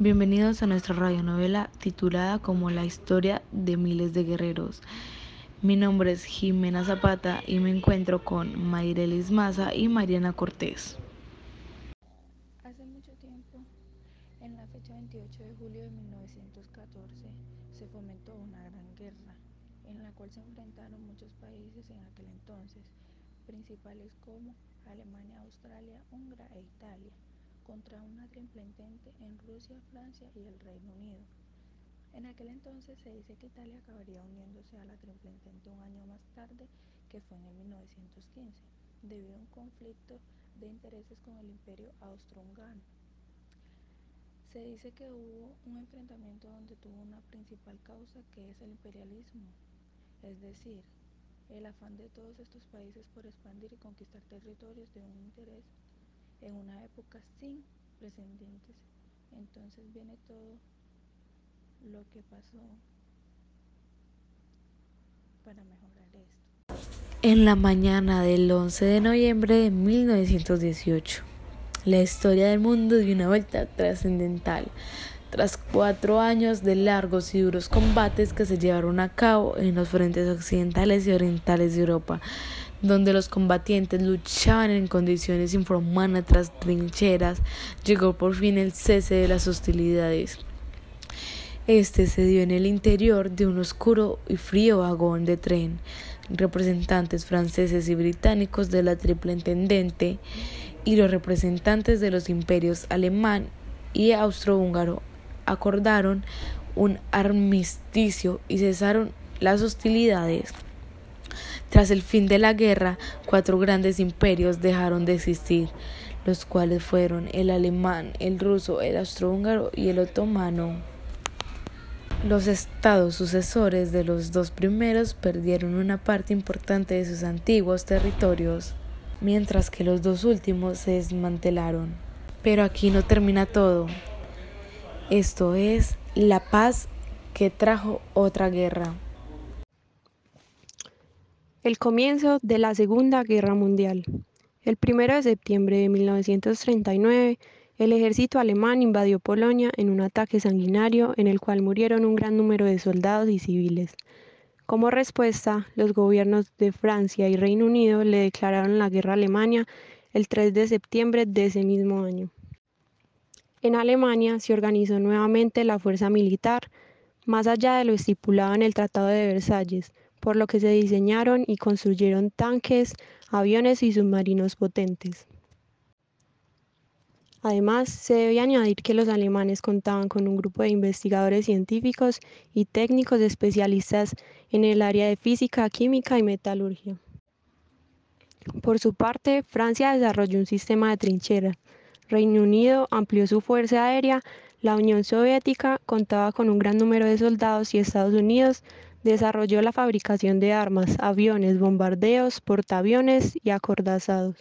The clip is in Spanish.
Bienvenidos a nuestra radionovela titulada como La historia de miles de guerreros. Mi nombre es Jimena Zapata y me encuentro con Mayrelis Maza y Mariana Cortés. Hace mucho tiempo, en la fecha 28 de julio de 1914, se fomentó una gran guerra, en la cual se enfrentaron muchos países en aquel entonces, principales como Alemania, Australia, Hungría e Italia contra una triple entente en Rusia, Francia y el Reino Unido. En aquel entonces se dice que Italia acabaría uniéndose a la triple entente un año más tarde, que fue en el 1915, debido a un conflicto de intereses con el imperio austrohúngaro. Se dice que hubo un enfrentamiento donde tuvo una principal causa que es el imperialismo, es decir, el afán de todos estos países por expandir y conquistar territorios de un interés en una época sin precedentes. Entonces viene todo lo que pasó para mejorar esto. En la mañana del 11 de noviembre de 1918, la historia del mundo dio una vuelta trascendental. Tras cuatro años de largos y duros combates que se llevaron a cabo en los frentes occidentales y orientales de Europa, donde los combatientes luchaban en condiciones infrahumanas tras trincheras, llegó por fin el cese de las hostilidades. Este se dio en el interior de un oscuro y frío vagón de tren. Representantes franceses y británicos de la triple intendente y los representantes de los imperios alemán y austrohúngaro acordaron un armisticio y cesaron las hostilidades. Tras el fin de la guerra, cuatro grandes imperios dejaron de existir, los cuales fueron el alemán, el ruso, el austrohúngaro y el otomano. Los estados sucesores de los dos primeros perdieron una parte importante de sus antiguos territorios, mientras que los dos últimos se desmantelaron. Pero aquí no termina todo. Esto es la paz que trajo otra guerra. El comienzo de la Segunda Guerra Mundial. El 1 de septiembre de 1939, el ejército alemán invadió Polonia en un ataque sanguinario en el cual murieron un gran número de soldados y civiles. Como respuesta, los gobiernos de Francia y Reino Unido le declararon la guerra a Alemania el 3 de septiembre de ese mismo año. En Alemania se organizó nuevamente la fuerza militar, más allá de lo estipulado en el Tratado de Versalles, por lo que se diseñaron y construyeron tanques, aviones y submarinos potentes. Además, se debe añadir que los alemanes contaban con un grupo de investigadores científicos y técnicos especialistas en el área de física, química y metalurgia. Por su parte, Francia desarrolló un sistema de trincheras. Reino Unido amplió su fuerza aérea, la Unión Soviética contaba con un gran número de soldados y Estados Unidos Desarrolló la fabricación de armas, aviones, bombardeos, portaaviones y acordazados.